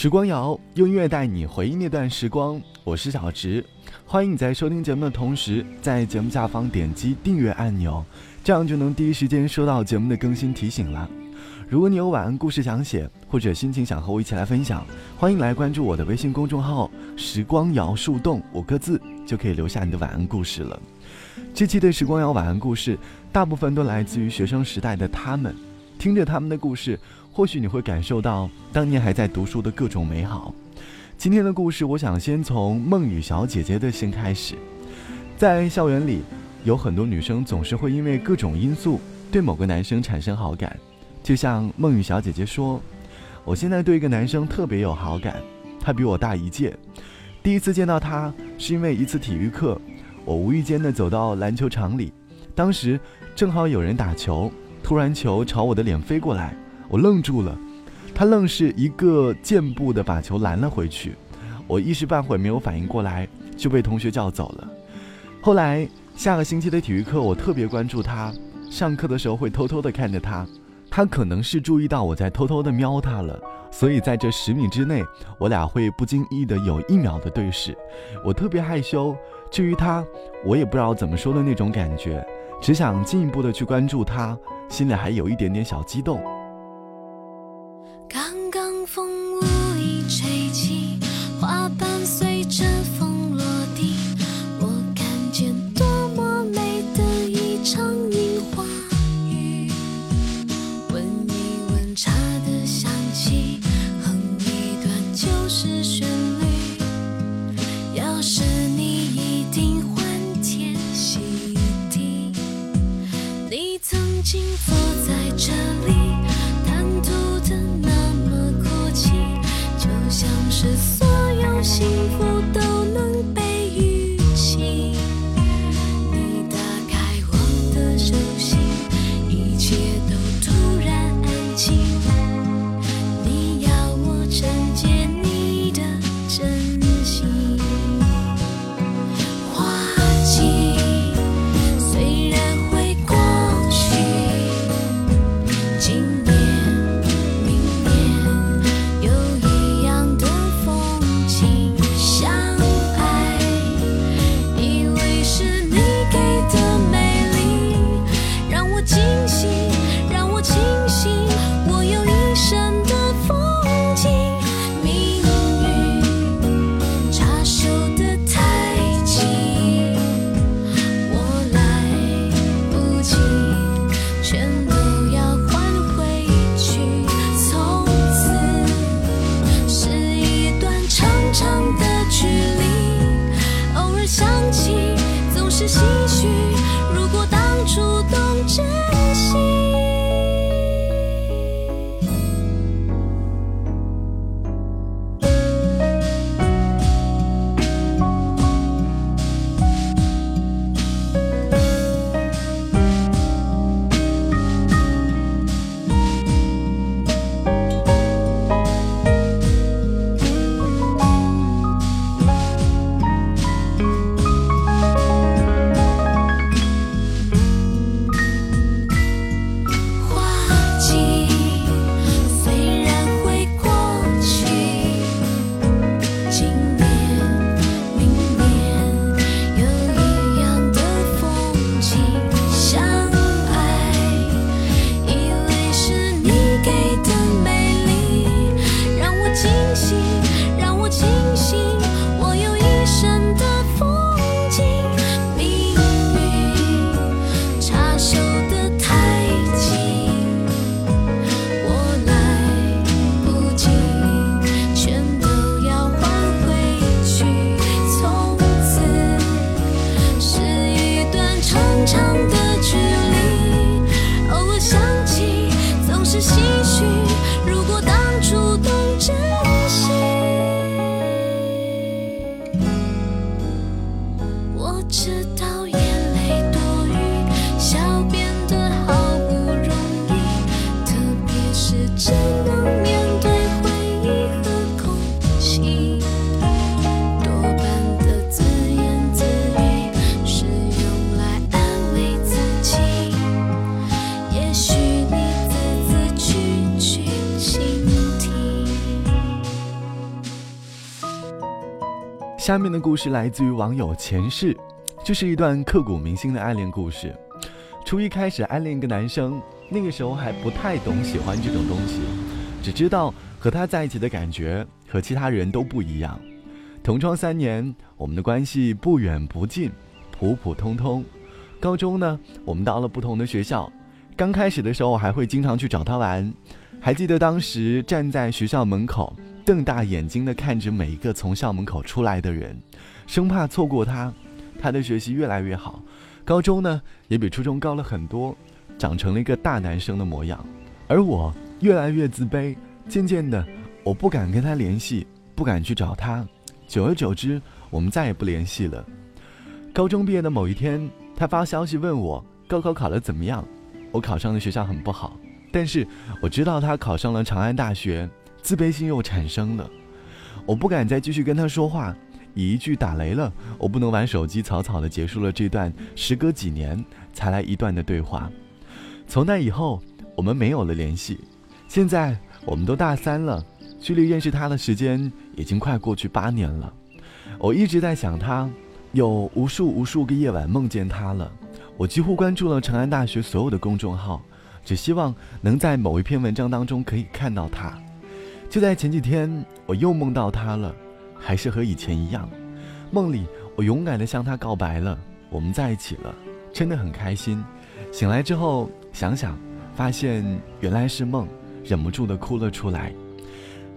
时光谣用音乐带你回忆那段时光，我是小直，欢迎你在收听节目的同时，在节目下方点击订阅按钮，这样就能第一时间收到节目的更新提醒了。如果你有晚安故事想写，或者心情想和我一起来分享，欢迎来关注我的微信公众号“时光谣树洞”五个字，就可以留下你的晚安故事了。这期的时光谣晚安故事，大部分都来自于学生时代的他们，听着他们的故事。或许你会感受到当年还在读书的各种美好。今天的故事，我想先从梦雨小姐姐的先开始。在校园里，有很多女生总是会因为各种因素对某个男生产生好感。就像梦雨小姐姐说：“我现在对一个男生特别有好感，他比我大一届。第一次见到他是因为一次体育课，我无意间的走到篮球场里，当时正好有人打球，突然球朝我的脸飞过来。”我愣住了，他愣是一个箭步的把球拦了回去，我一时半会没有反应过来，就被同学叫走了。后来下个星期的体育课，我特别关注他，上课的时候会偷偷的看着他，他可能是注意到我在偷偷的瞄他了，所以在这十米之内，我俩会不经意的有一秒的对视。我特别害羞，至于他，我也不知道怎么说的那种感觉，只想进一步的去关注他，心里还有一点点小激动。刚刚风无这里是心虚。下面的故事来自于网友前世，这是一段刻骨铭心的暗恋故事。初一开始暗恋一个男生，那个时候还不太懂喜欢这种东西，只知道和他在一起的感觉和其他人都不一样。同窗三年，我们的关系不远不近，普普通通。高中呢，我们到了不同的学校。刚开始的时候，还会经常去找他玩。还记得当时站在学校门口，瞪大眼睛的看着每一个从校门口出来的人，生怕错过他。他的学习越来越好，高中呢也比初中高了很多，长成了一个大男生的模样。而我越来越自卑，渐渐的，我不敢跟他联系，不敢去找他。久而久之，我们再也不联系了。高中毕业的某一天，他发消息问我高考考得怎么样。我考上的学校很不好，但是我知道他考上了长安大学，自卑心又产生了。我不敢再继续跟他说话，以一句打雷了，我不能玩手机，草草的结束了这段时隔几年才来一段的对话。从那以后，我们没有了联系。现在我们都大三了，距离认识他的时间已经快过去八年了。我一直在想他，有无数无数个夜晚梦见他了。我几乎关注了长安大学所有的公众号，只希望能在某一篇文章当中可以看到他。就在前几天，我又梦到他了，还是和以前一样。梦里，我勇敢地向他告白了，我们在一起了，真的很开心。醒来之后想想，发现原来是梦，忍不住地哭了出来。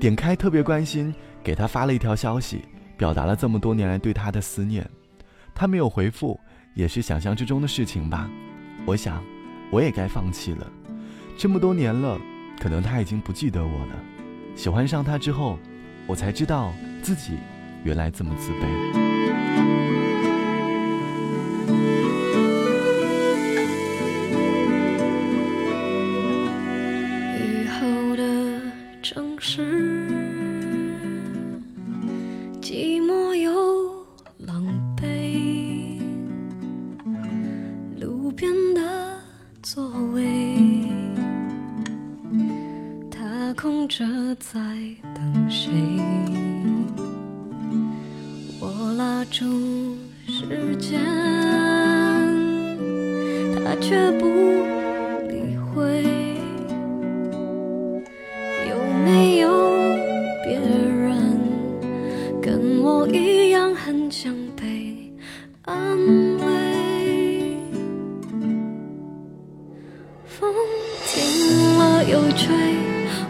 点开特别关心，给他发了一条消息，表达了这么多年来对他的思念。他没有回复。也是想象之中的事情吧，我想，我也该放弃了。这么多年了，可能他已经不记得我了。喜欢上他之后，我才知道自己原来这么自卑。空着在等谁？我拉住时间，他却不理会。有没有别人跟我一样很想被安慰？风停了又吹。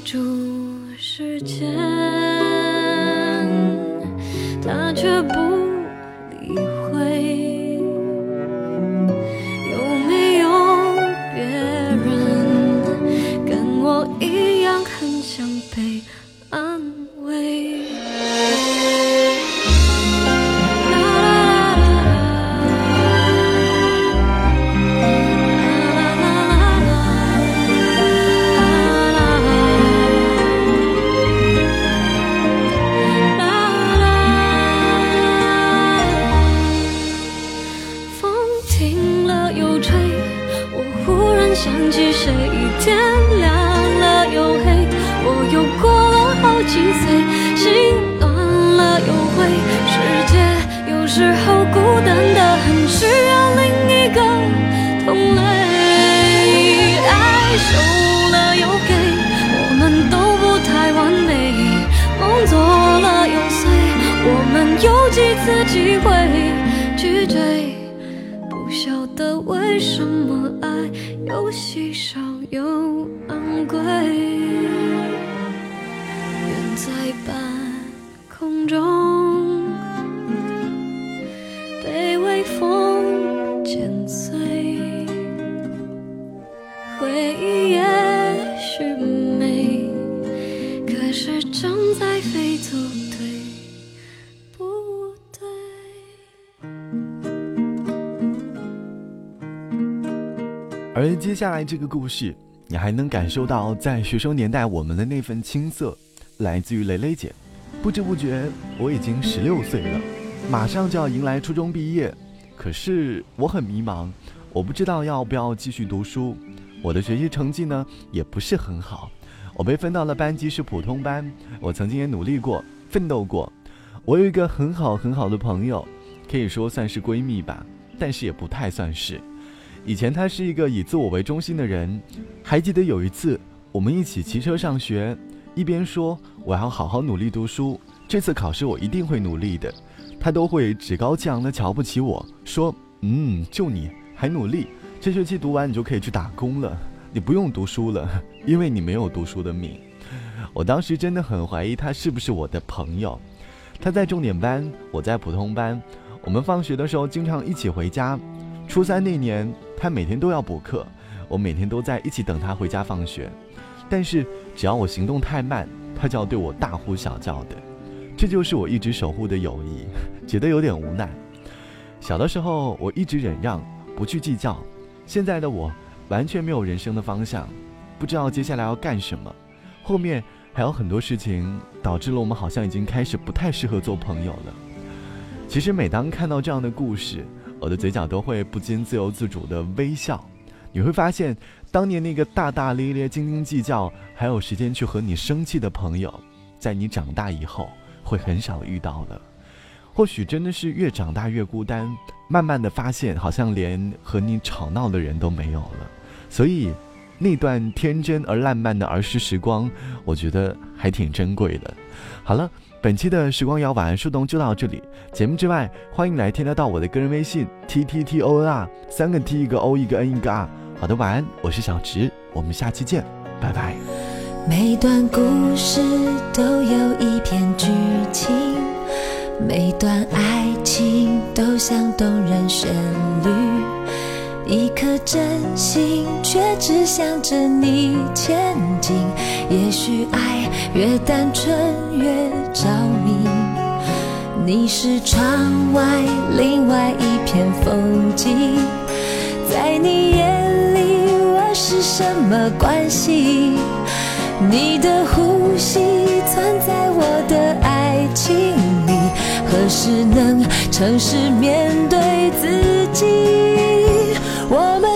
住时间，他却不又稀少又昂贵。远在半空中，被微风剪碎，回忆下来这个故事，你还能感受到在学生年代我们的那份青涩，来自于蕾蕾姐。不知不觉，我已经十六岁了，马上就要迎来初中毕业。可是我很迷茫，我不知道要不要继续读书。我的学习成绩呢，也不是很好。我被分到了班级是普通班。我曾经也努力过，奋斗过。我有一个很好很好的朋友，可以说算是闺蜜吧，但是也不太算是。以前他是一个以自我为中心的人。还记得有一次，我们一起骑车上学。一边说我要好好努力读书，这次考试我一定会努力的，他都会趾高气扬的瞧不起我，说：“嗯，就你还努力，这学期读完你就可以去打工了，你不用读书了，因为你没有读书的命。”我当时真的很怀疑他是不是我的朋友。他在重点班，我在普通班，我们放学的时候经常一起回家。初三那年，他每天都要补课，我每天都在一起等他回家放学。但是只要我行动太慢，他就要对我大呼小叫的，这就是我一直守护的友谊，觉得有点无奈。小的时候我一直忍让，不去计较，现在的我完全没有人生的方向，不知道接下来要干什么，后面还有很多事情导致了我们好像已经开始不太适合做朋友了。其实每当看到这样的故事，我的嘴角都会不禁自由自主的微笑。你会发现。当年那个大大咧咧、斤斤计较，还有时间去和你生气的朋友，在你长大以后会很少遇到了。或许真的是越长大越孤单，慢慢的发现，好像连和你吵闹的人都没有了。所以，那段天真而烂漫的儿时时光，我觉得还挺珍贵的。好了，本期的时光谣晚安树洞就到这里。节目之外，欢迎来添加到我的个人微信 t t t o n r，三个 t 一个 o 一个 n 一个 r。好的，晚安，我是小直，我们下期见，拜拜。每段故事都有一篇剧情，每段爱情都像动人旋律，一颗真心却只向着你前进。也许爱越单纯越着迷，你是窗外另外一片风景，在你眼里我。是什么关系？你的呼吸存在我的爱情里，何时能诚实面对自己？我们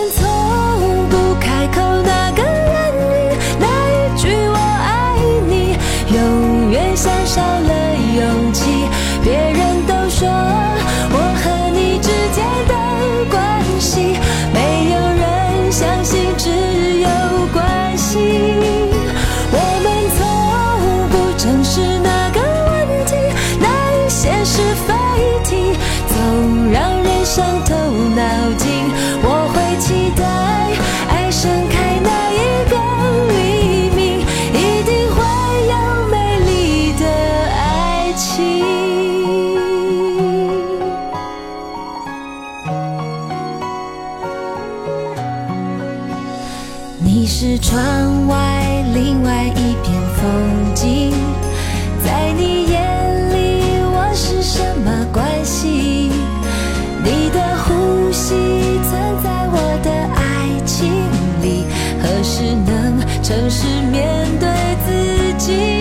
何时能诚实面对自己？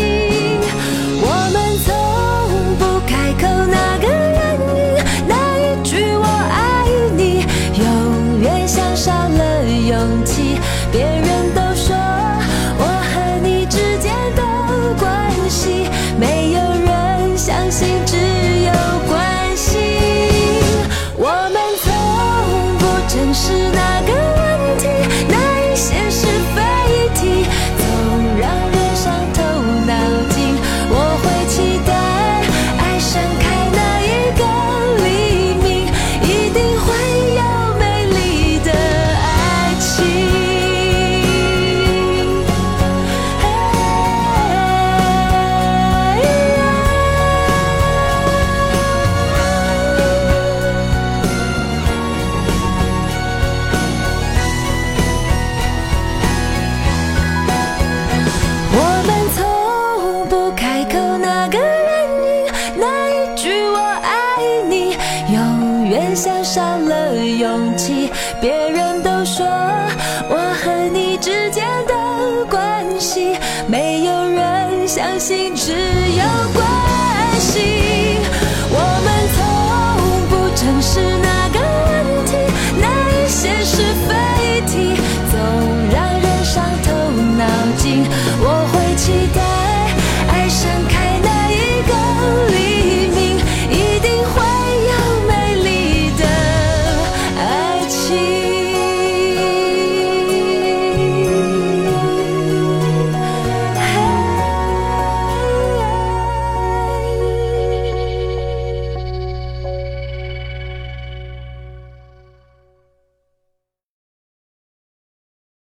心之